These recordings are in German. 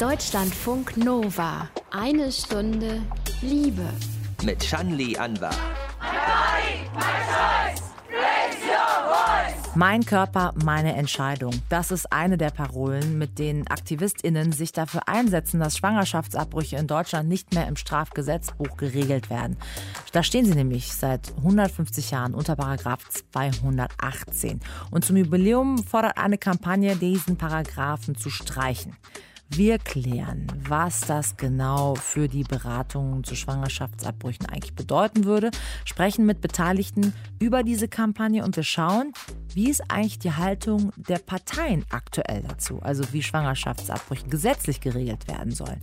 Deutschlandfunk Nova. Eine Stunde Liebe. Mit Shanli Anwar. Mein Körper, meine Entscheidung. Das ist eine der Parolen, mit denen AktivistInnen sich dafür einsetzen, dass Schwangerschaftsabbrüche in Deutschland nicht mehr im Strafgesetzbuch geregelt werden. Da stehen sie nämlich seit 150 Jahren unter Paragraph 218. Und zum Jubiläum fordert eine Kampagne, diesen Paragraphen zu streichen. Wir klären, was das genau für die Beratungen zu Schwangerschaftsabbrüchen eigentlich bedeuten würde, sprechen mit Beteiligten über diese Kampagne und wir schauen, wie ist eigentlich die Haltung der Parteien aktuell dazu, also wie Schwangerschaftsabbrüche gesetzlich geregelt werden sollen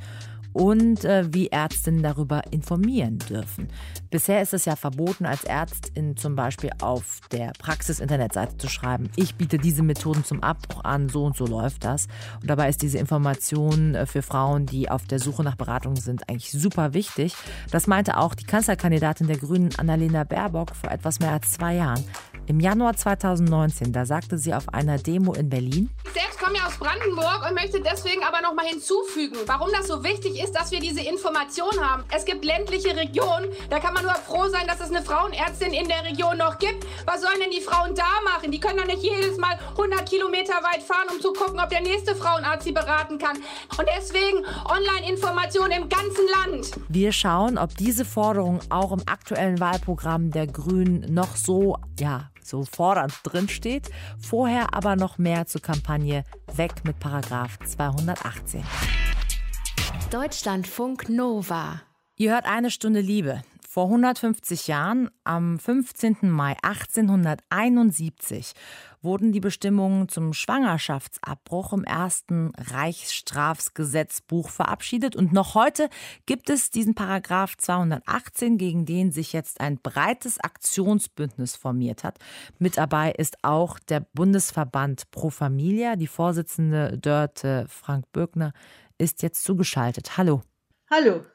und äh, wie Ärztinnen darüber informieren dürfen. Bisher ist es ja verboten, als Ärztin zum Beispiel auf der Praxis-Internetseite zu schreiben, ich biete diese Methoden zum Abbruch an, so und so läuft das. Und dabei ist diese Information äh, für Frauen, die auf der Suche nach Beratung sind, eigentlich super wichtig. Das meinte auch die Kanzlerkandidatin der Grünen, Annalena Baerbock, vor etwas mehr als zwei Jahren. Im Januar 2019, da sagte sie auf einer Demo in Berlin. Ich selbst komme ja aus Brandenburg und möchte deswegen aber noch mal hinzufügen, warum das so wichtig ist, dass wir diese Information haben. Es gibt ländliche Regionen, da kann man nur froh sein, dass es eine Frauenärztin in der Region noch gibt. Was sollen denn die Frauen da machen? Die können doch nicht jedes Mal 100 Kilometer weit fahren, um zu gucken, ob der nächste Frauenarzt sie beraten kann. Und deswegen Online-Information im ganzen Land. Wir schauen, ob diese Forderung auch im aktuellen Wahlprogramm der Grünen noch so, ja, so fordernd drin steht. Vorher aber noch mehr zur Kampagne Weg mit Paragraph 218. Deutschlandfunk Nova. Ihr hört eine Stunde Liebe. Vor 150 Jahren, am 15. Mai 1871, wurden die Bestimmungen zum Schwangerschaftsabbruch im ersten Reichsstrafgesetzbuch verabschiedet und noch heute gibt es diesen Paragraph 218, gegen den sich jetzt ein breites Aktionsbündnis formiert hat. Mit dabei ist auch der Bundesverband Pro Familia. Die Vorsitzende Dörte Frank Böckner ist jetzt zugeschaltet. Hallo. Hallo.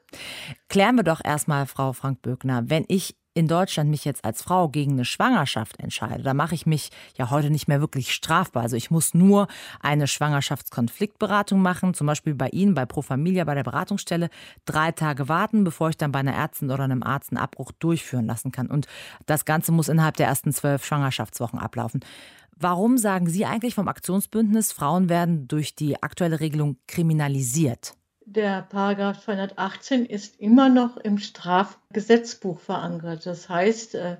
Klären wir doch erstmal, Frau Frank Böckner, wenn ich in Deutschland mich jetzt als Frau gegen eine Schwangerschaft entscheide, da mache ich mich ja heute nicht mehr wirklich strafbar. Also ich muss nur eine Schwangerschaftskonfliktberatung machen, zum Beispiel bei Ihnen, bei Pro Familia, bei der Beratungsstelle, drei Tage warten, bevor ich dann bei einer Ärztin oder einem Arzt einen Abbruch durchführen lassen kann. Und das Ganze muss innerhalb der ersten zwölf Schwangerschaftswochen ablaufen. Warum sagen Sie eigentlich vom Aktionsbündnis, Frauen werden durch die aktuelle Regelung kriminalisiert? Der Paragraph 218 ist immer noch im Strafgesetzbuch verankert. Das heißt, äh,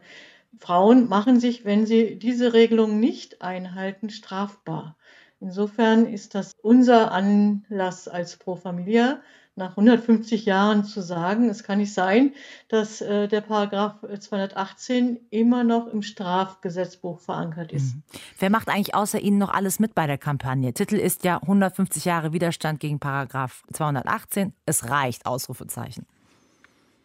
Frauen machen sich, wenn sie diese Regelung nicht einhalten, strafbar. Insofern ist das unser Anlass als Pro Familia, nach 150 Jahren zu sagen, es kann nicht sein, dass äh, der Paragraph 218 immer noch im Strafgesetzbuch verankert ist. Mhm. Wer macht eigentlich außer Ihnen noch alles mit bei der Kampagne? Titel ist ja 150 Jahre Widerstand gegen Paragraph 218. Es reicht, Ausrufezeichen.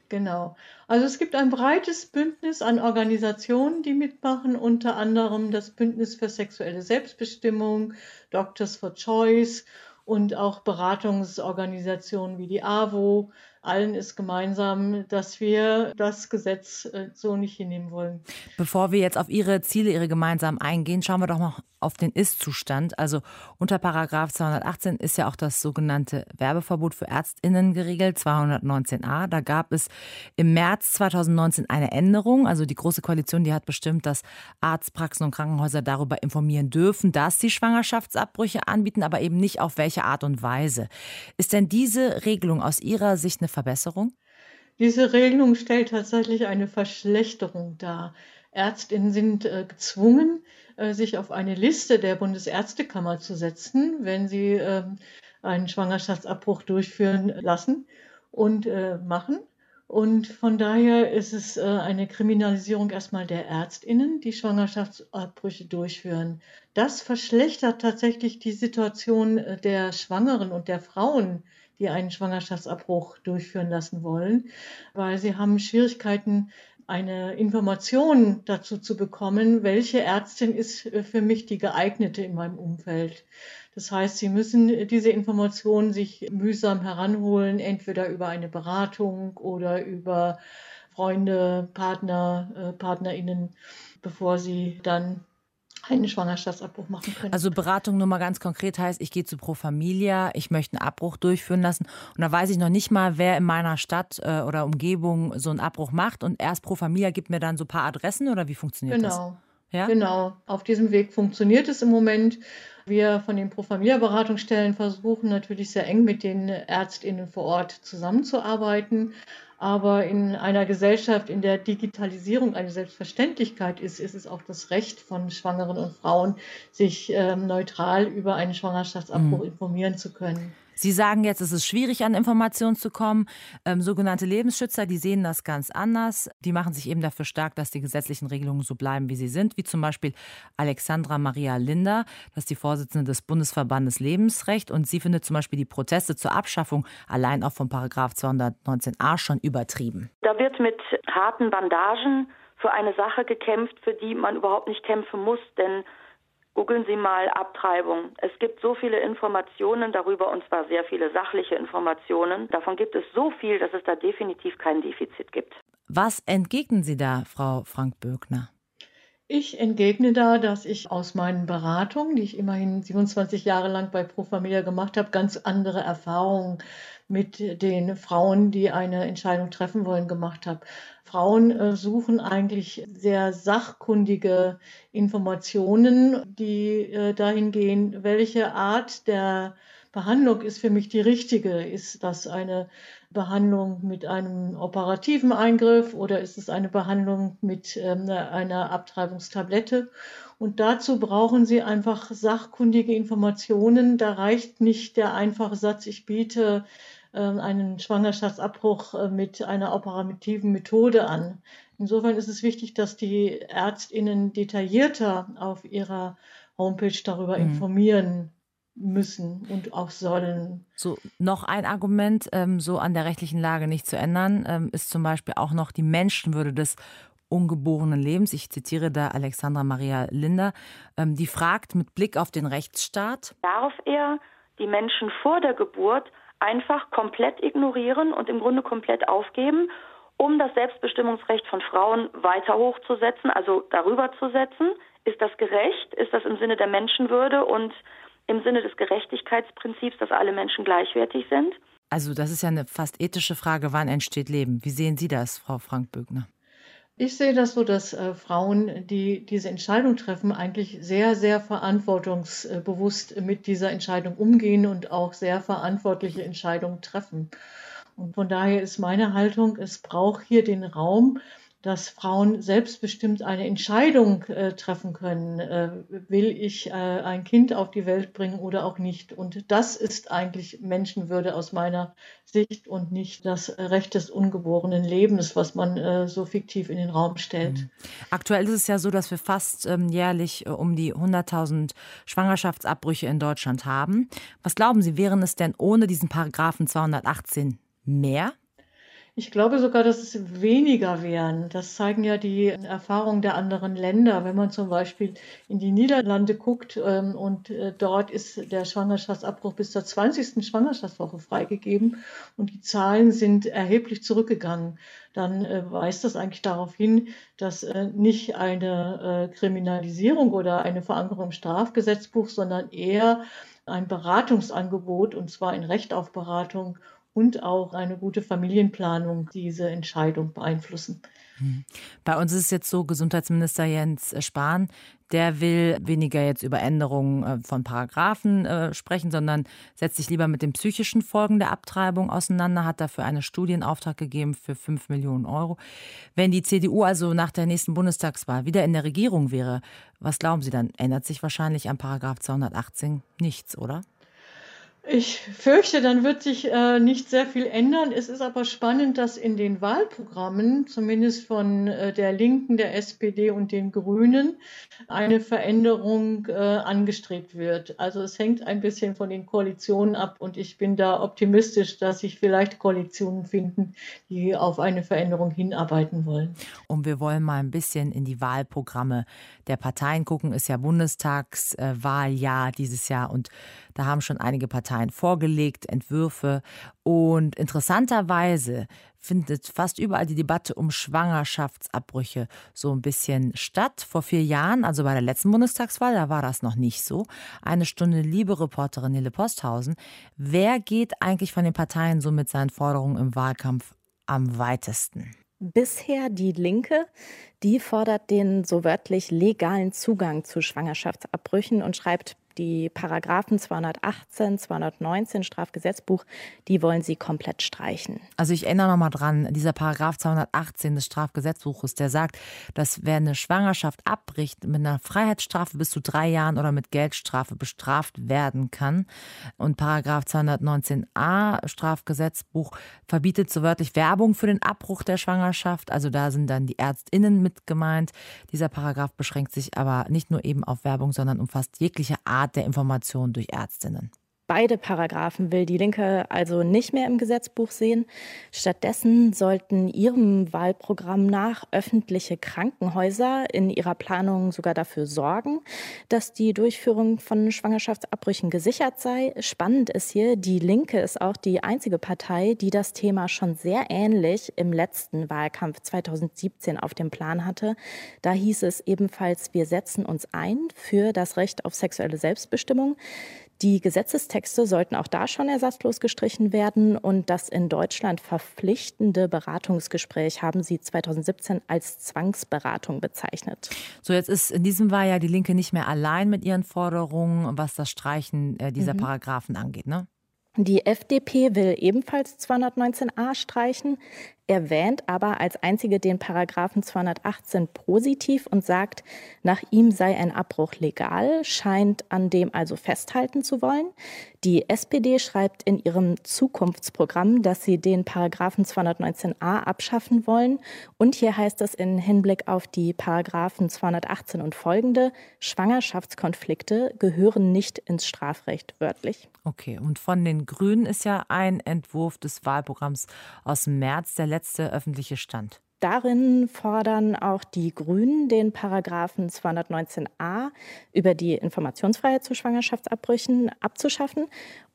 Genau. Also es gibt ein breites Bündnis an Organisationen, die mitmachen, unter anderem das Bündnis für sexuelle Selbstbestimmung, Doctors for Choice und auch Beratungsorganisationen wie die AWO. Allen ist gemeinsam, dass wir das Gesetz äh, so nicht hinnehmen wollen. Bevor wir jetzt auf Ihre Ziele, Ihre gemeinsamen eingehen, schauen wir doch mal auf den Ist-Zustand. Also unter Paragraph 218 ist ja auch das sogenannte Werbeverbot für ÄrztInnen geregelt, 219a. Da gab es im März 2019 eine Änderung. Also die Große Koalition, die hat bestimmt, dass Arztpraxen und Krankenhäuser darüber informieren dürfen, dass sie Schwangerschaftsabbrüche anbieten, aber eben nicht auf welche Art und Weise. Ist denn diese Regelung aus Ihrer Sicht eine Verbesserung? Diese Regelung stellt tatsächlich eine Verschlechterung dar. Ärztinnen sind äh, gezwungen, äh, sich auf eine Liste der Bundesärztekammer zu setzen, wenn sie äh, einen Schwangerschaftsabbruch durchführen lassen und äh, machen. Und von daher ist es äh, eine Kriminalisierung erstmal der Ärztinnen, die Schwangerschaftsabbrüche durchführen. Das verschlechtert tatsächlich die Situation äh, der Schwangeren und der Frauen, die einen Schwangerschaftsabbruch durchführen lassen wollen, weil sie haben Schwierigkeiten, eine Information dazu zu bekommen, welche Ärztin ist äh, für mich die geeignete in meinem Umfeld. Das heißt, Sie müssen diese Informationen sich mühsam heranholen, entweder über eine Beratung oder über Freunde, Partner, äh, Partnerinnen, bevor Sie dann einen Schwangerschaftsabbruch machen können. Also Beratung nur mal ganz konkret heißt, ich gehe zu Pro Familia, ich möchte einen Abbruch durchführen lassen und da weiß ich noch nicht mal, wer in meiner Stadt äh, oder Umgebung so einen Abbruch macht und erst Pro Familia gibt mir dann so ein paar Adressen oder wie funktioniert genau. das? Genau. Ja? Genau. Auf diesem Weg funktioniert es im Moment. Wir von den Pro Familia Beratungsstellen versuchen natürlich sehr eng mit den Ärztinnen vor Ort zusammenzuarbeiten. Aber in einer Gesellschaft, in der Digitalisierung eine Selbstverständlichkeit ist, ist es auch das Recht von Schwangeren und Frauen, sich ähm, neutral über einen Schwangerschaftsabbruch mhm. informieren zu können. Sie sagen jetzt, es ist schwierig, an Informationen zu kommen. Ähm, sogenannte Lebensschützer, die sehen das ganz anders. Die machen sich eben dafür stark, dass die gesetzlichen Regelungen so bleiben, wie sie sind, wie zum Beispiel Alexandra Maria Linder, das ist die Vorsitzende des Bundesverbandes Lebensrecht. Und sie findet zum Beispiel die Proteste zur Abschaffung allein auch von Paragraph 219a schon übertrieben. Da wird mit harten Bandagen für eine Sache gekämpft, für die man überhaupt nicht kämpfen muss, denn Googeln Sie mal Abtreibung. Es gibt so viele Informationen darüber und zwar sehr viele sachliche Informationen. Davon gibt es so viel, dass es da definitiv kein Defizit gibt. Was entgegnen Sie da, Frau Frank-Böckner? Ich entgegne da, dass ich aus meinen Beratungen, die ich immerhin 27 Jahre lang bei Pro Familia gemacht habe, ganz andere Erfahrungen mit den Frauen, die eine Entscheidung treffen wollen, gemacht habe. Frauen äh, suchen eigentlich sehr sachkundige Informationen, die äh, dahin gehen, welche Art der Behandlung ist für mich die richtige. Ist das eine Behandlung mit einem operativen Eingriff oder ist es eine Behandlung mit ähm, einer Abtreibungstablette? Und dazu brauchen Sie einfach sachkundige Informationen. Da reicht nicht der einfache Satz, ich biete ähm, einen Schwangerschaftsabbruch äh, mit einer operativen Methode an. Insofern ist es wichtig, dass die Ärztinnen detaillierter auf ihrer Homepage darüber mhm. informieren müssen und auch sollen. So, noch ein Argument, ähm, so an der rechtlichen Lage nicht zu ändern, ähm, ist zum Beispiel auch noch die Menschenwürde des ungeborenen Lebens. Ich zitiere da Alexandra Maria Linder, ähm, die fragt mit Blick auf den Rechtsstaat. Darf er die Menschen vor der Geburt einfach komplett ignorieren und im Grunde komplett aufgeben, um das Selbstbestimmungsrecht von Frauen weiter hochzusetzen, also darüber zu setzen. Ist das gerecht? Ist das im Sinne der Menschenwürde und im Sinne des Gerechtigkeitsprinzips, dass alle Menschen gleichwertig sind? Also das ist ja eine fast ethische Frage, wann entsteht Leben? Wie sehen Sie das, Frau Frank-Bögner? Ich sehe das so, dass äh, Frauen, die diese Entscheidung treffen, eigentlich sehr, sehr verantwortungsbewusst mit dieser Entscheidung umgehen und auch sehr verantwortliche Entscheidungen treffen. Und von daher ist meine Haltung, es braucht hier den Raum, dass Frauen selbstbestimmt eine Entscheidung äh, treffen können. Äh, will ich äh, ein Kind auf die Welt bringen oder auch nicht? Und das ist eigentlich Menschenwürde aus meiner Sicht und nicht das Recht des ungeborenen Lebens, was man äh, so fiktiv in den Raum stellt. Mhm. Aktuell ist es ja so, dass wir fast ähm, jährlich äh, um die 100.000 Schwangerschaftsabbrüche in Deutschland haben. Was glauben Sie, wären es denn ohne diesen Paragraphen 218 mehr? Ich glaube sogar, dass es weniger wären. Das zeigen ja die Erfahrungen der anderen Länder. Wenn man zum Beispiel in die Niederlande guckt ähm, und äh, dort ist der Schwangerschaftsabbruch bis zur 20. Schwangerschaftswoche freigegeben und die Zahlen sind erheblich zurückgegangen, dann äh, weist das eigentlich darauf hin, dass äh, nicht eine Kriminalisierung oder eine Verankerung im Strafgesetzbuch, sondern eher ein Beratungsangebot, und zwar ein Recht auf Beratung und auch eine gute Familienplanung diese Entscheidung beeinflussen. Hm. Bei uns ist es jetzt so, Gesundheitsminister Jens Spahn, der will weniger jetzt über Änderungen äh, von Paragraphen äh, sprechen, sondern setzt sich lieber mit den psychischen Folgen der Abtreibung auseinander, hat dafür einen Studienauftrag gegeben für 5 Millionen Euro. Wenn die CDU also nach der nächsten Bundestagswahl wieder in der Regierung wäre, was glauben Sie dann? Ändert sich wahrscheinlich an Paragraph 218 nichts, oder? Ich fürchte, dann wird sich äh, nicht sehr viel ändern. Es ist aber spannend, dass in den Wahlprogrammen, zumindest von äh, der Linken, der SPD und den Grünen, eine Veränderung äh, angestrebt wird. Also es hängt ein bisschen von den Koalitionen ab und ich bin da optimistisch, dass sich vielleicht Koalitionen finden, die auf eine Veränderung hinarbeiten wollen. Und wir wollen mal ein bisschen in die Wahlprogramme der Parteien gucken. Ist ja Bundestagswahljahr dieses Jahr und da haben schon einige Parteien Parteien vorgelegt, Entwürfe. Und interessanterweise findet fast überall die Debatte um Schwangerschaftsabbrüche so ein bisschen statt. Vor vier Jahren, also bei der letzten Bundestagswahl, da war das noch nicht so. Eine Stunde liebe Reporterin Nele Posthausen. Wer geht eigentlich von den Parteien so mit seinen Forderungen im Wahlkampf am weitesten? Bisher die Linke, die fordert den so wörtlich legalen Zugang zu Schwangerschaftsabbrüchen und schreibt die Paragraphen 218, 219 Strafgesetzbuch, die wollen sie komplett streichen. Also ich erinnere noch mal dran, dieser Paragraph 218 des Strafgesetzbuches, der sagt, dass wer eine Schwangerschaft abbricht, mit einer Freiheitsstrafe bis zu drei Jahren oder mit Geldstrafe bestraft werden kann. Und Paragraph 219a Strafgesetzbuch verbietet so wörtlich Werbung für den Abbruch der Schwangerschaft. Also da sind dann die ÄrztInnen mit gemeint. Dieser Paragraph beschränkt sich aber nicht nur eben auf Werbung, sondern umfasst jegliche Art Art der Information durch Ärztinnen. Beide Paragraphen will die Linke also nicht mehr im Gesetzbuch sehen. Stattdessen sollten ihrem Wahlprogramm nach öffentliche Krankenhäuser in ihrer Planung sogar dafür sorgen, dass die Durchführung von Schwangerschaftsabbrüchen gesichert sei. Spannend ist hier, die Linke ist auch die einzige Partei, die das Thema schon sehr ähnlich im letzten Wahlkampf 2017 auf dem Plan hatte. Da hieß es ebenfalls, wir setzen uns ein für das Recht auf sexuelle Selbstbestimmung. Die Gesetzestexte sollten auch da schon ersatzlos gestrichen werden und das in Deutschland verpflichtende Beratungsgespräch haben sie 2017 als Zwangsberatung bezeichnet. So, jetzt ist in diesem Wahl ja die Linke nicht mehr allein mit ihren Forderungen, was das Streichen äh, dieser mhm. Paragraphen angeht, ne? Die FDP will ebenfalls 219a streichen erwähnt aber als einzige den Paragraphen 218 positiv und sagt, nach ihm sei ein Abbruch legal, scheint an dem also festhalten zu wollen. Die SPD schreibt in ihrem Zukunftsprogramm, dass sie den Paragraphen 219a abschaffen wollen. Und hier heißt es in Hinblick auf die Paragraphen 218 und folgende, Schwangerschaftskonflikte gehören nicht ins Strafrecht wörtlich. Okay, und von den Grünen ist ja ein Entwurf des Wahlprogramms aus März der letzte öffentliche Stand. Darin fordern auch die Grünen den Paragraphen 219a über die Informationsfreiheit zu Schwangerschaftsabbrüchen abzuschaffen.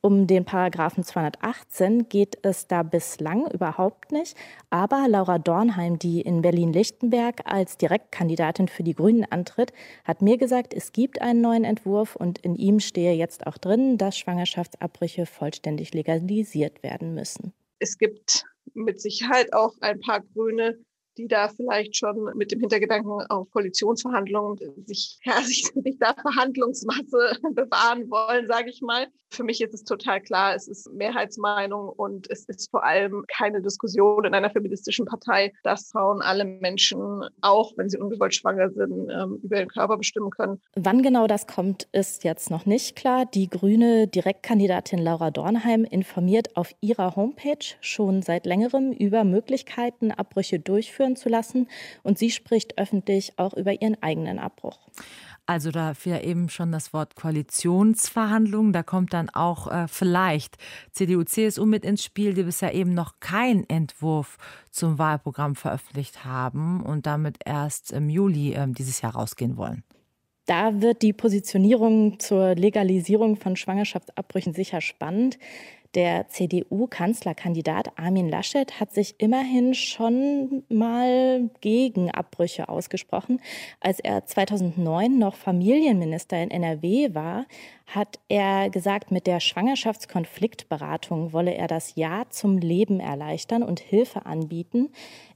Um den Paragraphen 218 geht es da bislang überhaupt nicht. Aber Laura Dornheim, die in Berlin-Lichtenberg als Direktkandidatin für die Grünen antritt, hat mir gesagt, es gibt einen neuen Entwurf und in ihm stehe jetzt auch drin, dass Schwangerschaftsabbrüche vollständig legalisiert werden müssen. Es gibt mit Sicherheit auch ein paar Grüne, die da vielleicht schon mit dem Hintergedanken auf Koalitionsverhandlungen sich, ja, sich, sich da Verhandlungsmasse bewahren wollen, sage ich mal. Für mich ist es total klar, es ist Mehrheitsmeinung und es ist vor allem keine Diskussion in einer feministischen Partei, dass Frauen alle Menschen, auch wenn sie ungewollt schwanger sind, ähm, über ihren Körper bestimmen können. Wann genau das kommt, ist jetzt noch nicht klar. Die grüne Direktkandidatin Laura Dornheim informiert auf ihrer Homepage schon seit längerem über Möglichkeiten, Abbrüche durchführen zu lassen und sie spricht öffentlich auch über ihren eigenen Abbruch. Also da fiel eben schon das Wort Koalitionsverhandlungen. Da kommt dann auch äh, vielleicht CDU, CSU mit ins Spiel, die bisher eben noch keinen Entwurf zum Wahlprogramm veröffentlicht haben und damit erst im Juli äh, dieses Jahr rausgehen wollen. Da wird die Positionierung zur Legalisierung von Schwangerschaftsabbrüchen sicher spannend. Der CDU-Kanzlerkandidat Armin Laschet hat sich immerhin schon mal gegen Abbrüche ausgesprochen. Als er 2009 noch Familienminister in NRW war, hat er gesagt, mit der Schwangerschaftskonfliktberatung wolle er das Ja zum Leben erleichtern und Hilfe anbieten.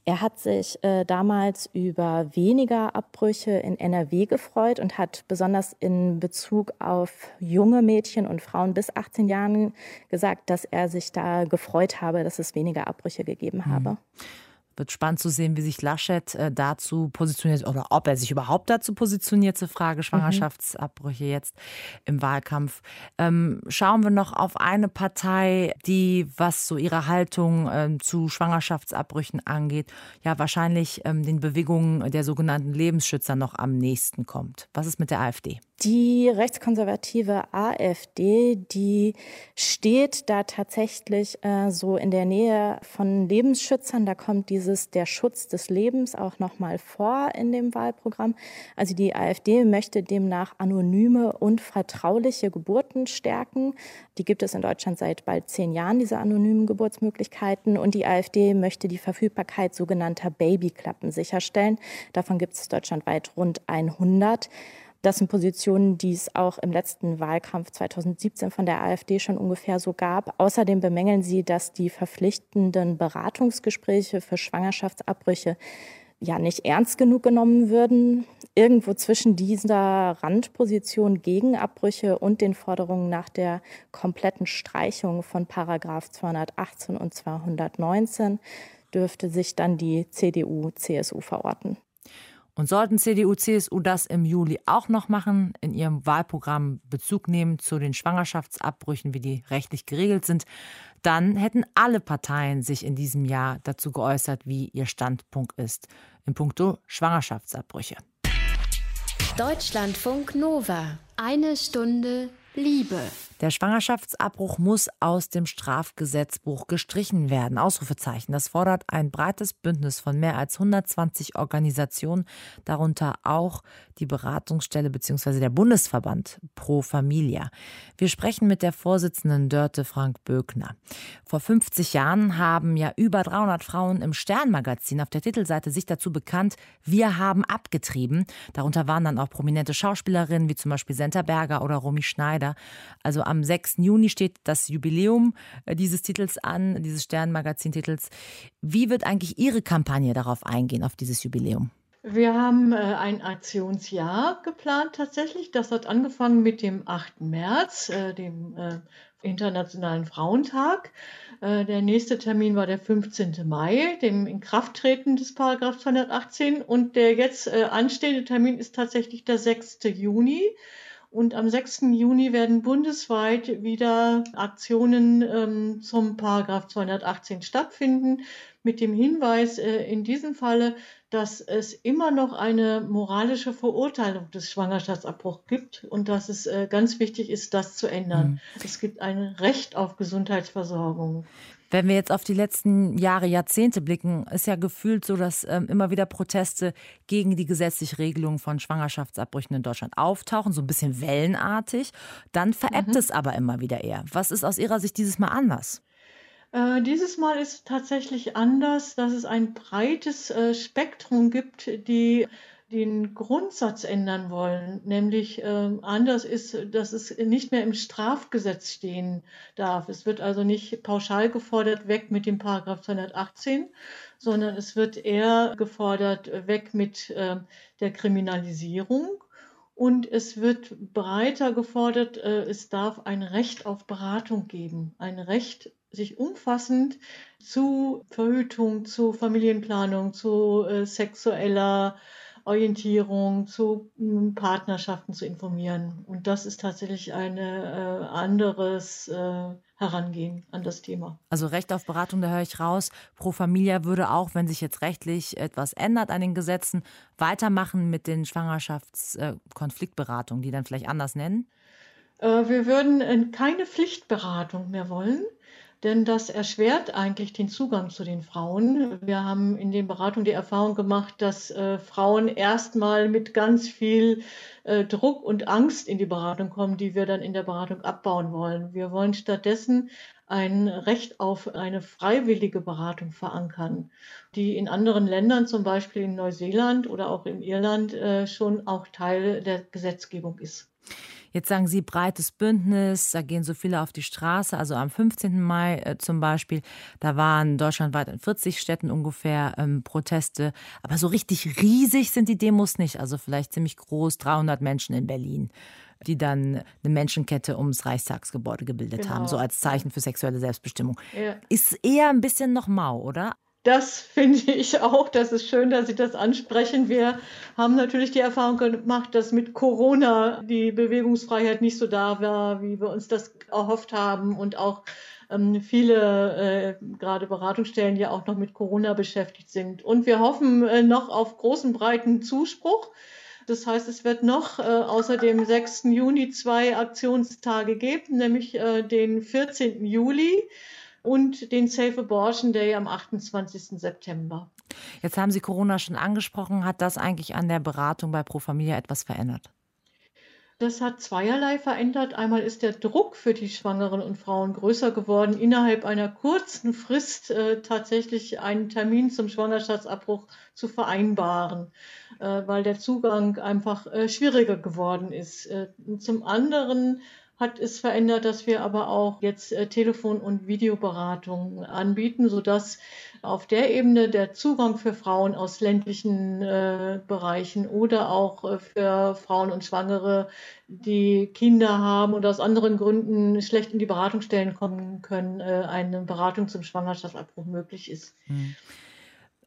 Er hat sich äh, damals über weniger Abbrüche in NRW gefreut und hat besonders in Bezug auf junge Mädchen und Frauen bis 18 Jahren gesagt, dass er sich da gefreut habe, dass es weniger Abbrüche gegeben habe. Mhm. Wird spannend zu sehen, wie sich Laschet äh, dazu positioniert oder ob er sich überhaupt dazu positioniert zur Frage mhm. Schwangerschaftsabbrüche jetzt im Wahlkampf. Ähm, schauen wir noch auf eine Partei, die, was so ihre Haltung ähm, zu Schwangerschaftsabbrüchen angeht, ja wahrscheinlich ähm, den Bewegungen der sogenannten Lebensschützer noch am nächsten kommt. Was ist mit der AfD? Die rechtskonservative AfD, die steht da tatsächlich äh, so in der Nähe von Lebensschützern. Da kommt dieses der Schutz des Lebens auch noch mal vor in dem Wahlprogramm. Also die AfD möchte demnach anonyme und vertrauliche Geburten stärken. Die gibt es in Deutschland seit bald zehn Jahren, diese anonymen Geburtsmöglichkeiten. Und die AfD möchte die Verfügbarkeit sogenannter Babyklappen sicherstellen. Davon gibt es deutschlandweit rund 100. Das sind Positionen, die es auch im letzten Wahlkampf 2017 von der AfD schon ungefähr so gab. Außerdem bemängeln sie, dass die verpflichtenden Beratungsgespräche für Schwangerschaftsabbrüche ja nicht ernst genug genommen würden. Irgendwo zwischen dieser Randposition gegen Abbrüche und den Forderungen nach der kompletten Streichung von Paragraph 218 und 219 dürfte sich dann die CDU, CSU verorten. Und sollten CDU, CSU das im Juli auch noch machen, in ihrem Wahlprogramm Bezug nehmen zu den Schwangerschaftsabbrüchen, wie die rechtlich geregelt sind, dann hätten alle Parteien sich in diesem Jahr dazu geäußert, wie ihr Standpunkt ist in puncto Schwangerschaftsabbrüche. Deutschlandfunk Nova. Eine Stunde Liebe. Der Schwangerschaftsabbruch muss aus dem Strafgesetzbuch gestrichen werden. Ausrufezeichen. Das fordert ein breites Bündnis von mehr als 120 Organisationen, darunter auch die Beratungsstelle bzw. der Bundesverband Pro Familia. Wir sprechen mit der Vorsitzenden Dörte Frank Böckner. Vor 50 Jahren haben ja über 300 Frauen im Sternmagazin auf der Titelseite sich dazu bekannt, wir haben abgetrieben. Darunter waren dann auch prominente Schauspielerinnen wie zum Beispiel Senta Berger oder Romy Schneider. Also am 6. Juni steht das Jubiläum äh, dieses Titels an, dieses Sternmagazin-Titels. Wie wird eigentlich Ihre Kampagne darauf eingehen, auf dieses Jubiläum? Wir haben äh, ein Aktionsjahr geplant tatsächlich. Das hat angefangen mit dem 8. März, äh, dem Internationalen Frauentag. Der nächste Termin war der 15. Mai, dem Inkrafttreten des Paragraph 218. Und der jetzt anstehende Termin ist tatsächlich der 6. Juni. Und am 6. Juni werden bundesweit wieder Aktionen ähm, zum Paragraph 218 stattfinden, mit dem Hinweis äh, in diesem Falle, dass es immer noch eine moralische Verurteilung des Schwangerschaftsabbruchs gibt und dass es äh, ganz wichtig ist, das zu ändern. Mhm. Es gibt ein Recht auf Gesundheitsversorgung. Wenn wir jetzt auf die letzten Jahre, Jahrzehnte blicken, ist ja gefühlt so, dass ähm, immer wieder Proteste gegen die gesetzliche Regelung von Schwangerschaftsabbrüchen in Deutschland auftauchen, so ein bisschen wellenartig. Dann veräppt mhm. es aber immer wieder eher. Was ist aus Ihrer Sicht dieses Mal anders? Äh, dieses Mal ist tatsächlich anders, dass es ein breites äh, Spektrum gibt, die den Grundsatz ändern wollen, nämlich äh, anders ist, dass es nicht mehr im Strafgesetz stehen darf. Es wird also nicht pauschal gefordert, weg mit dem Paragraph 218, sondern es wird eher gefordert, weg mit äh, der Kriminalisierung. Und es wird breiter gefordert, äh, es darf ein Recht auf Beratung geben, ein Recht, sich umfassend zu Verhütung, zu Familienplanung, zu äh, sexueller Orientierung, zu hm, Partnerschaften zu informieren. Und das ist tatsächlich ein äh, anderes äh, Herangehen an das Thema. Also Recht auf Beratung, da höre ich raus. Pro Familia würde auch, wenn sich jetzt rechtlich etwas ändert an den Gesetzen, weitermachen mit den Schwangerschaftskonfliktberatungen, äh, die dann vielleicht anders nennen? Äh, wir würden keine Pflichtberatung mehr wollen denn das erschwert eigentlich den Zugang zu den Frauen. Wir haben in den Beratungen die Erfahrung gemacht, dass äh, Frauen erstmal mit ganz viel äh, Druck und Angst in die Beratung kommen, die wir dann in der Beratung abbauen wollen. Wir wollen stattdessen ein Recht auf eine freiwillige Beratung verankern, die in anderen Ländern, zum Beispiel in Neuseeland oder auch in Irland, äh, schon auch Teil der Gesetzgebung ist. Jetzt sagen Sie breites Bündnis, da gehen so viele auf die Straße. Also am 15. Mai äh, zum Beispiel, da waren deutschlandweit in 40 Städten ungefähr ähm, Proteste. Aber so richtig riesig sind die Demos nicht. Also vielleicht ziemlich groß, 300 Menschen in Berlin die dann eine Menschenkette ums Reichstagsgebäude gebildet genau. haben, so als Zeichen für sexuelle Selbstbestimmung. Ja. Ist eher ein bisschen noch mau, oder? Das finde ich auch. Das ist schön, dass Sie das ansprechen. Wir haben natürlich die Erfahrung gemacht, dass mit Corona die Bewegungsfreiheit nicht so da war, wie wir uns das erhofft haben und auch ähm, viele äh, gerade Beratungsstellen ja auch noch mit Corona beschäftigt sind. Und wir hoffen äh, noch auf großen, breiten Zuspruch Das heißt, es wird noch äh, außer dem 6. Juni zwei Aktionstage geben, nämlich äh, den 14. Juli und den Safe Abortion Day am 28. September. Jetzt haben Sie Corona schon angesprochen. Hat das eigentlich an der Beratung bei Pro Familia etwas verändert? Das hat zweierlei verändert. Einmal ist der Druck für die Schwangeren und Frauen größer geworden, innerhalb einer kurzen Frist äh, tatsächlich einen Termin zum Schwangerschaftsabbruch zu vereinbaren, äh, weil der Zugang einfach äh, schwieriger geworden ist. Äh, zum anderen hat es verändert, dass wir aber auch jetzt äh, Telefon- und Videoberatung anbieten, sodass auf der Ebene der Zugang für Frauen aus ländlichen äh, Bereichen oder auch äh, für Frauen und Schwangere, die Kinder haben und aus anderen Gründen schlecht in die Beratungsstellen kommen können, äh, eine Beratung zum Schwangerschaftsabbruch möglich ist. Hm.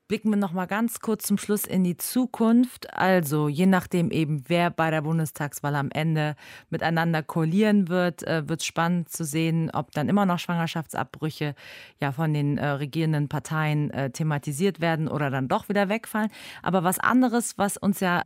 Blicken wir noch mal ganz kurz zum Schluss in die Zukunft. Also, je nachdem eben, wer bei der Bundestagswahl am Ende miteinander koalieren wird, äh, wird es spannend zu sehen, ob dann immer noch Schwangerschaftsabbrüche ja von den äh, regierenden Parteien äh, thematisiert werden oder dann doch wieder wegfallen. Aber was anderes, was uns ja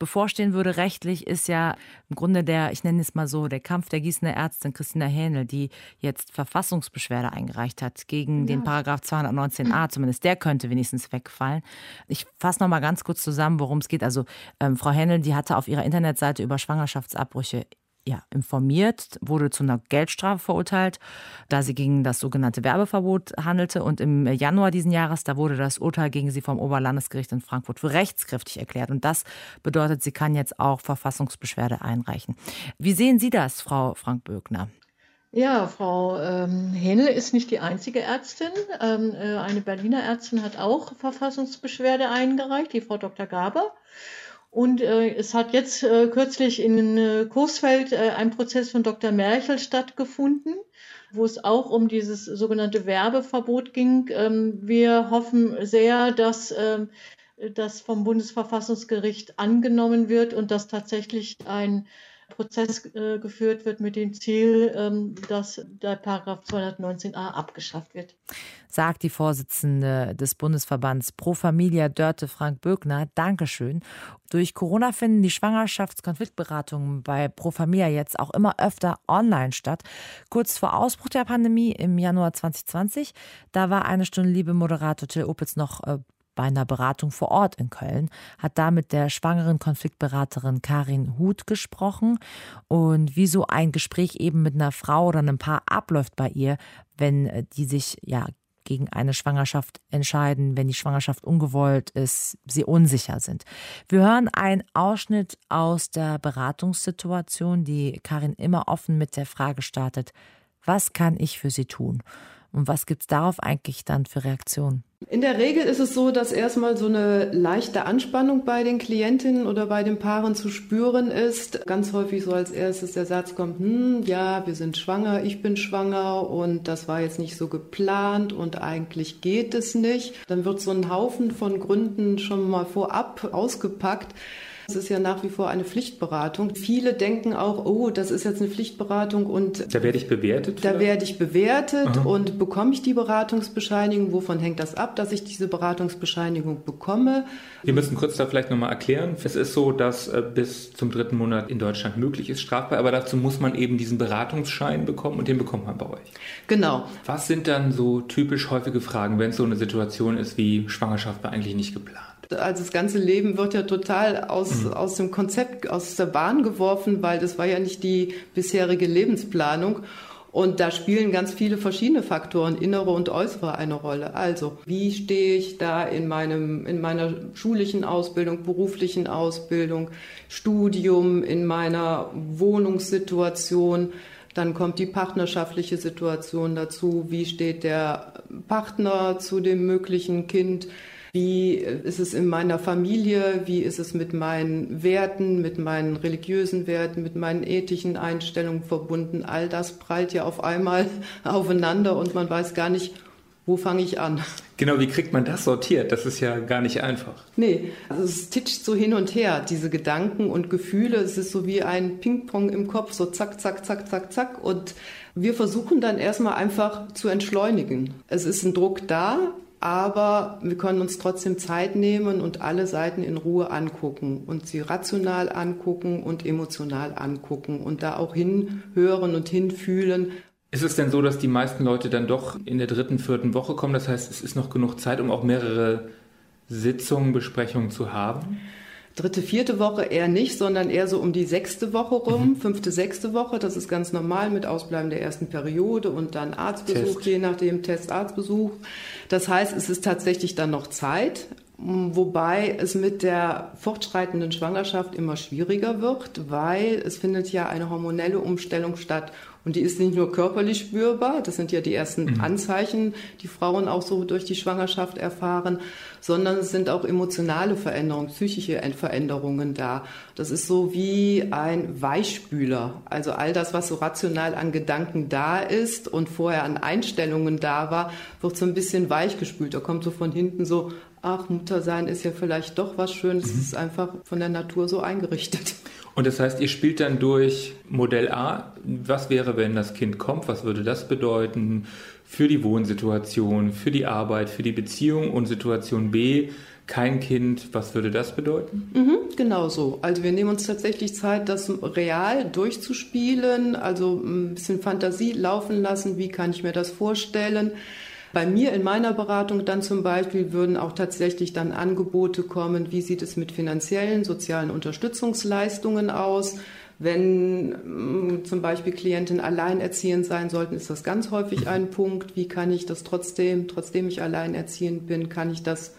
bevorstehen würde rechtlich, ist ja im Grunde der, ich nenne es mal so, der Kampf der Gießener Ärztin Christina Hähnel, die jetzt Verfassungsbeschwerde eingereicht hat gegen ja. den Paragraph 219a, zumindest der könnte wenigstens wegfallen. Ich fasse noch mal ganz kurz zusammen, worum es geht. Also ähm, Frau Hähnel, die hatte auf ihrer Internetseite über Schwangerschaftsabbrüche ja, informiert, wurde zu einer Geldstrafe verurteilt, da sie gegen das sogenannte Werbeverbot handelte. Und im Januar diesen Jahres, da wurde das Urteil gegen sie vom Oberlandesgericht in Frankfurt für rechtskräftig erklärt. Und das bedeutet, sie kann jetzt auch Verfassungsbeschwerde einreichen. Wie sehen Sie das, Frau Frank-Bögner? Ja, Frau ähm, ist nicht die einzige Ärztin. Ähm, äh, eine Berliner Ärztin hat auch Verfassungsbeschwerde eingereicht, die Frau Dr. Gaber. Und äh, es hat jetzt äh, kürzlich in äh, Coesfeld äh, ein Prozess von Dr. Merchel stattgefunden, wo es auch um dieses sogenannte Werbeverbot ging. Ähm, wir hoffen sehr, dass ähm, das vom Bundesverfassungsgericht angenommen wird und dass tatsächlich ein Prozess äh, geführt wird mit dem Ziel, ähm, dass der Paragraph 219a abgeschafft wird. Sagt die Vorsitzende des Bundesverbands Pro Familia Dörte Frank Böckner. Dankeschön. Durch Corona finden die Schwangerschaftskonfliktberatungen bei Pro Familia jetzt auch immer öfter online statt. Kurz vor Ausbruch der Pandemie im Januar 2020, da war eine Stunde Liebe Moderator Till Opitz noch äh, bei einer Beratung vor Ort in Köln, hat da mit der schwangeren Konfliktberaterin Karin Huth gesprochen und wie so ein Gespräch eben mit einer Frau oder einem Paar abläuft bei ihr, wenn äh, die sich ja gegen eine Schwangerschaft entscheiden, wenn die Schwangerschaft ungewollt ist, sie unsicher sind. Wir hören einen Ausschnitt aus der Beratungssituation, die Karin immer offen mit der Frage startet, was kann ich für sie tun? Und was gibt es darauf eigentlich dann für Reaktionen? In der Regel ist es so, dass erstmal so eine leichte Anspannung bei den Klientinnen oder bei den Paaren zu spüren ist. Ganz häufig so als erstes der Satz kommt, hm, ja, wir sind schwanger, ich bin schwanger und das war jetzt nicht so geplant und eigentlich geht es nicht. Dann wird so ein Haufen von Gründen schon mal vorab ausgepackt es ist ja nach wie vor eine Pflichtberatung. Viele denken auch, oh, das ist jetzt eine Pflichtberatung und da werde ich bewertet. Da werde ich bewertet Aha. und bekomme ich die Beratungsbescheinigung. Wovon hängt das ab, dass ich diese Beratungsbescheinigung bekomme? Wir müssen kurz da vielleicht nochmal erklären. Es ist so, dass äh, bis zum dritten Monat in Deutschland möglich ist, strafbar, aber dazu muss man eben diesen Beratungsschein bekommen und den bekommt man bei euch. Genau. Was sind dann so typisch häufige Fragen, wenn es so eine Situation ist wie Schwangerschaft war eigentlich nicht geplant? Also das ganze Leben wird ja total aus, mhm. aus dem Konzept, aus der Bahn geworfen, weil das war ja nicht die bisherige Lebensplanung. Und da spielen ganz viele verschiedene Faktoren, innere und äußere, eine Rolle. Also, wie stehe ich da in meinem, in meiner schulischen Ausbildung, beruflichen Ausbildung, Studium, in meiner Wohnungssituation? Dann kommt die partnerschaftliche Situation dazu. Wie steht der Partner zu dem möglichen Kind? Wie ist es in meiner Familie? Wie ist es mit meinen Werten, mit meinen religiösen Werten, mit meinen ethischen Einstellungen verbunden? All das prallt ja auf einmal aufeinander und man weiß gar nicht, wo fange ich an? Genau, wie kriegt man das sortiert? Das ist ja gar nicht einfach. Nee, also es titscht so hin und her, diese Gedanken und Gefühle. Es ist so wie ein Ping-Pong im Kopf, so zack, zack, zack, zack, zack. Und wir versuchen dann erstmal einfach zu entschleunigen. Es ist ein Druck da, aber wir können uns trotzdem Zeit nehmen und alle Seiten in Ruhe angucken und sie rational angucken und emotional angucken und da auch hinhören und hinfühlen. Ist es denn so, dass die meisten Leute dann doch in der dritten, vierten Woche kommen? Das heißt, es ist noch genug Zeit, um auch mehrere Sitzungen, Besprechungen zu haben? Dritte, vierte Woche eher nicht, sondern eher so um die sechste Woche rum, mhm. fünfte, sechste Woche. Das ist ganz normal mit Ausbleiben der ersten Periode und dann Arztbesuch, Test. je nachdem Testarztbesuch. Das heißt, es ist tatsächlich dann noch Zeit, wobei es mit der fortschreitenden Schwangerschaft immer schwieriger wird, weil es findet ja eine hormonelle Umstellung statt und die ist nicht nur körperlich spürbar, das sind ja die ersten mhm. Anzeichen, die Frauen auch so durch die Schwangerschaft erfahren, sondern es sind auch emotionale Veränderungen, psychische Veränderungen da. Das ist so wie ein Weichspüler. Also all das, was so rational an Gedanken da ist und vorher an Einstellungen da war, wird so ein bisschen weichgespült. Da kommt so von hinten so, ach, Muttersein ist ja vielleicht doch was Schönes. Es mhm. ist einfach von der Natur so eingerichtet. Und das heißt, ihr spielt dann durch Modell A. Was wäre, wenn das Kind kommt? Was würde das bedeuten für die Wohnsituation, für die Arbeit, für die Beziehung? Und Situation B, kein Kind, was würde das bedeuten? Mhm, genau so. Also wir nehmen uns tatsächlich Zeit, das real durchzuspielen, also ein bisschen Fantasie laufen lassen. Wie kann ich mir das vorstellen? Bei mir in meiner Beratung dann zum Beispiel würden auch tatsächlich dann Angebote kommen, wie sieht es mit finanziellen, sozialen Unterstützungsleistungen aus. Wenn mm, zum Beispiel Klientinnen alleinerziehend sein sollten, ist das ganz häufig ein Punkt. Wie kann ich das trotzdem, trotzdem ich alleinerziehend bin, kann ich das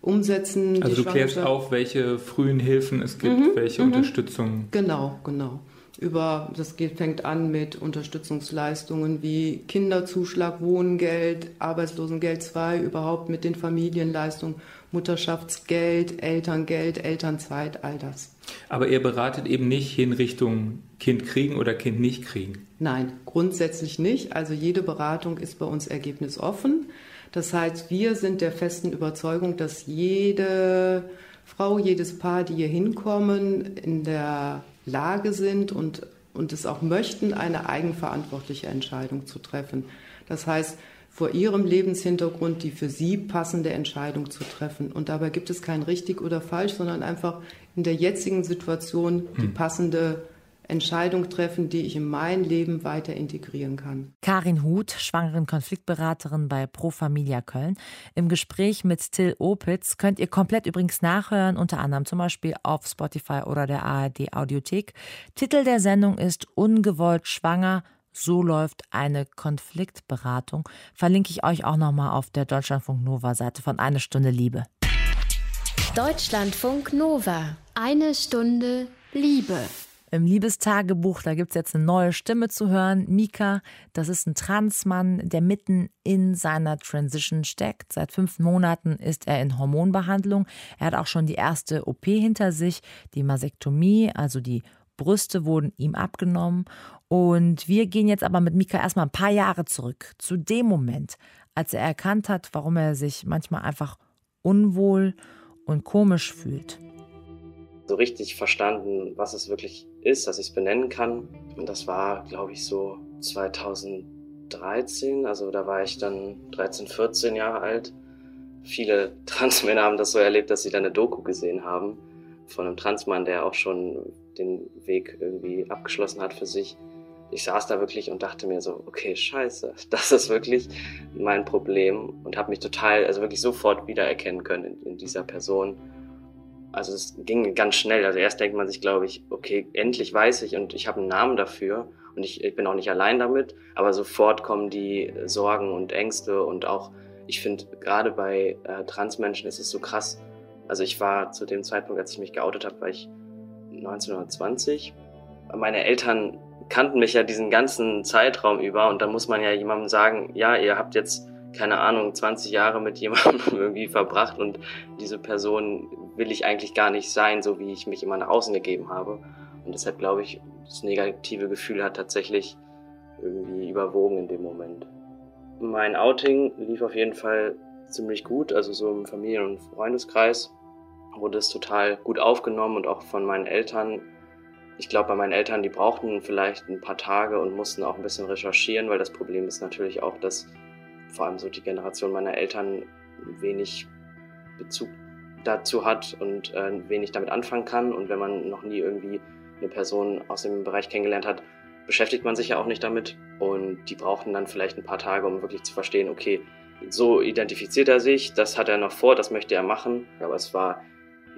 umsetzen? Also du klärst auf, welche frühen Hilfen es gibt, mhm, welche mhm. Unterstützung. Genau, genau über, das geht, fängt an mit Unterstützungsleistungen wie Kinderzuschlag, Wohngeld, Arbeitslosengeld 2, überhaupt mit den Familienleistungen, Mutterschaftsgeld, Elterngeld, Elternzeit, all das. Aber ihr beratet eben nicht in Richtung Kind kriegen oder Kind nicht kriegen? Nein, grundsätzlich nicht. Also jede Beratung ist bei uns ergebnisoffen. Das heißt, wir sind der festen Überzeugung, dass jede Frau, jedes Paar, die hier hinkommen, in der Lage sind und, und es auch möchten, eine eigenverantwortliche Entscheidung zu treffen. Das heißt, vor ihrem Lebenshintergrund die für sie passende Entscheidung zu treffen. Und dabei gibt es kein richtig oder falsch, sondern einfach in der jetzigen Situation die hm. passende Entscheidung treffen, die ich in mein Leben weiter integrieren kann. Karin Huth, schwangeren Konfliktberaterin bei Pro Familia Köln. Im Gespräch mit Till Opitz könnt ihr komplett übrigens nachhören, unter anderem zum Beispiel auf Spotify oder der ARD Audiothek. Titel der Sendung ist Ungewollt schwanger. So läuft eine Konfliktberatung. Verlinke ich euch auch nochmal auf der Deutschlandfunk Nova Seite von Eine Stunde Liebe. Deutschlandfunk Nova. Eine Stunde Liebe. Im Liebestagebuch, da gibt es jetzt eine neue Stimme zu hören. Mika, das ist ein Transmann, der mitten in seiner Transition steckt. Seit fünf Monaten ist er in Hormonbehandlung. Er hat auch schon die erste OP hinter sich, die Masektomie, also die Brüste wurden ihm abgenommen. Und wir gehen jetzt aber mit Mika erstmal ein paar Jahre zurück, zu dem Moment, als er erkannt hat, warum er sich manchmal einfach unwohl und komisch fühlt so richtig verstanden, was es wirklich ist, dass ich es benennen kann. Und das war, glaube ich, so 2013. Also da war ich dann 13, 14 Jahre alt. Viele Transmänner haben das so erlebt, dass sie dann eine Doku gesehen haben von einem Transmann, der auch schon den Weg irgendwie abgeschlossen hat für sich. Ich saß da wirklich und dachte mir so, okay, scheiße, das ist wirklich mein Problem und habe mich total, also wirklich sofort wiedererkennen können in, in dieser Person also es ging ganz schnell. Also erst denkt man sich, glaube ich, okay, endlich weiß ich und ich habe einen Namen dafür und ich, ich bin auch nicht allein damit, aber sofort kommen die Sorgen und Ängste und auch, ich finde, gerade bei äh, Transmenschen ist es so krass. Also ich war zu dem Zeitpunkt, als ich mich geoutet habe, war ich 1920. Meine Eltern kannten mich ja diesen ganzen Zeitraum über und da muss man ja jemandem sagen, ja, ihr habt jetzt keine Ahnung, 20 Jahre mit jemandem irgendwie verbracht und diese Person will ich eigentlich gar nicht sein, so wie ich mich immer nach außen gegeben habe. Und deshalb glaube ich, das negative Gefühl hat tatsächlich irgendwie überwogen in dem Moment. Mein Outing lief auf jeden Fall ziemlich gut, also so im Familien- und Freundeskreis wurde es total gut aufgenommen und auch von meinen Eltern. Ich glaube, bei meinen Eltern, die brauchten vielleicht ein paar Tage und mussten auch ein bisschen recherchieren, weil das Problem ist natürlich auch, dass vor allem so die Generation meiner Eltern wenig Bezug dazu hat und äh, wenig damit anfangen kann. Und wenn man noch nie irgendwie eine Person aus dem Bereich kennengelernt hat, beschäftigt man sich ja auch nicht damit. Und die brauchten dann vielleicht ein paar Tage, um wirklich zu verstehen, okay, so identifiziert er sich, das hat er noch vor, das möchte er machen. Aber es war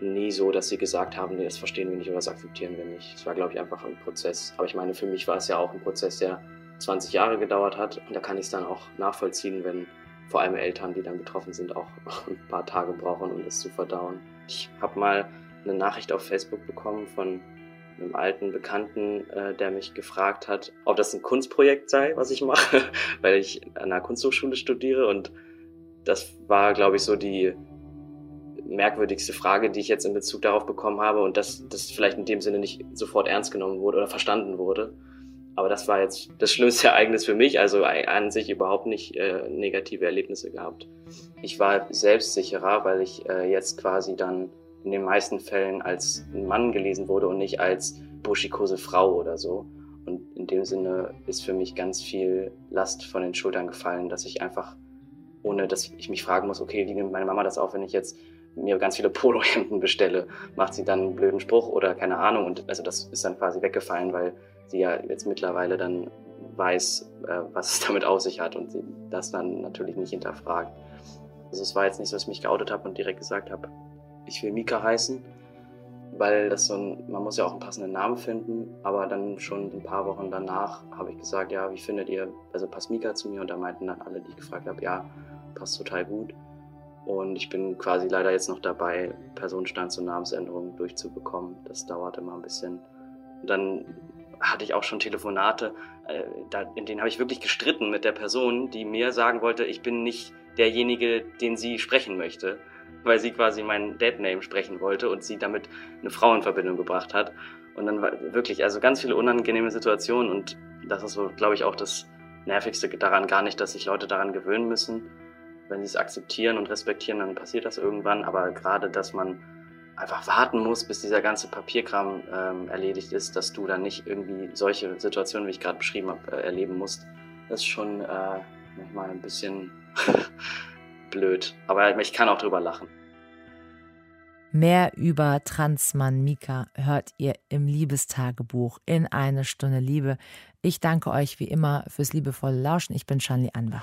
nie so, dass sie gesagt haben, nee, das verstehen wir nicht oder das akzeptieren wir nicht. Es war, glaube ich, einfach ein Prozess. Aber ich meine, für mich war es ja auch ein Prozess, der 20 Jahre gedauert hat. Und da kann ich es dann auch nachvollziehen, wenn vor allem Eltern, die dann betroffen sind, auch ein paar Tage brauchen, um das zu verdauen. Ich habe mal eine Nachricht auf Facebook bekommen von einem alten Bekannten, äh, der mich gefragt hat, ob das ein Kunstprojekt sei, was ich mache, weil ich an einer Kunsthochschule studiere und das war, glaube ich, so die merkwürdigste Frage, die ich jetzt in Bezug darauf bekommen habe und dass das vielleicht in dem Sinne nicht sofort ernst genommen wurde oder verstanden wurde. Aber das war jetzt das schlimmste Ereignis für mich, also an sich überhaupt nicht äh, negative Erlebnisse gehabt. Ich war selbstsicherer, weil ich äh, jetzt quasi dann in den meisten Fällen als Mann gelesen wurde und nicht als buschikose Frau oder so. Und in dem Sinne ist für mich ganz viel Last von den Schultern gefallen, dass ich einfach, ohne dass ich mich fragen muss, okay, wie nimmt meine Mama das auf, wenn ich jetzt mir ganz viele Polohemden bestelle? Macht sie dann einen blöden Spruch oder keine Ahnung? Und also das ist dann quasi weggefallen, weil sie ja jetzt mittlerweile dann weiß, äh, was es damit auf sich hat und das dann natürlich nicht hinterfragt. Also es war jetzt nicht so, dass ich mich geoutet habe und direkt gesagt habe, ich will Mika heißen, weil das so ein, man muss ja auch einen passenden Namen finden, aber dann schon ein paar Wochen danach habe ich gesagt, ja, wie findet ihr, also passt Mika zu mir und da meinten dann alle, die ich gefragt habe, ja, passt total gut. Und ich bin quasi leider jetzt noch dabei, Personenstand zur Namensänderung durchzubekommen. Das dauert immer ein bisschen. Und dann hatte ich auch schon Telefonate, äh, da, in denen habe ich wirklich gestritten mit der Person, die mir sagen wollte, ich bin nicht derjenige, den sie sprechen möchte, weil sie quasi meinen Deadname sprechen wollte und sie damit eine Frau in Verbindung gebracht hat. Und dann war wirklich, also ganz viele unangenehme Situationen und das ist so, glaube ich, auch das Nervigste daran gar nicht, dass sich Leute daran gewöhnen müssen. Wenn sie es akzeptieren und respektieren, dann passiert das irgendwann. Aber gerade, dass man einfach warten muss, bis dieser ganze Papierkram ähm, erledigt ist, dass du dann nicht irgendwie solche Situationen, wie ich gerade beschrieben habe, äh, erleben musst. Das ist schon äh, manchmal ein bisschen blöd. Aber ich kann auch drüber lachen. Mehr über Transmann Mika hört ihr im Liebestagebuch in eine Stunde Liebe. Ich danke euch wie immer fürs liebevolle Lauschen. Ich bin Shanli Anwar.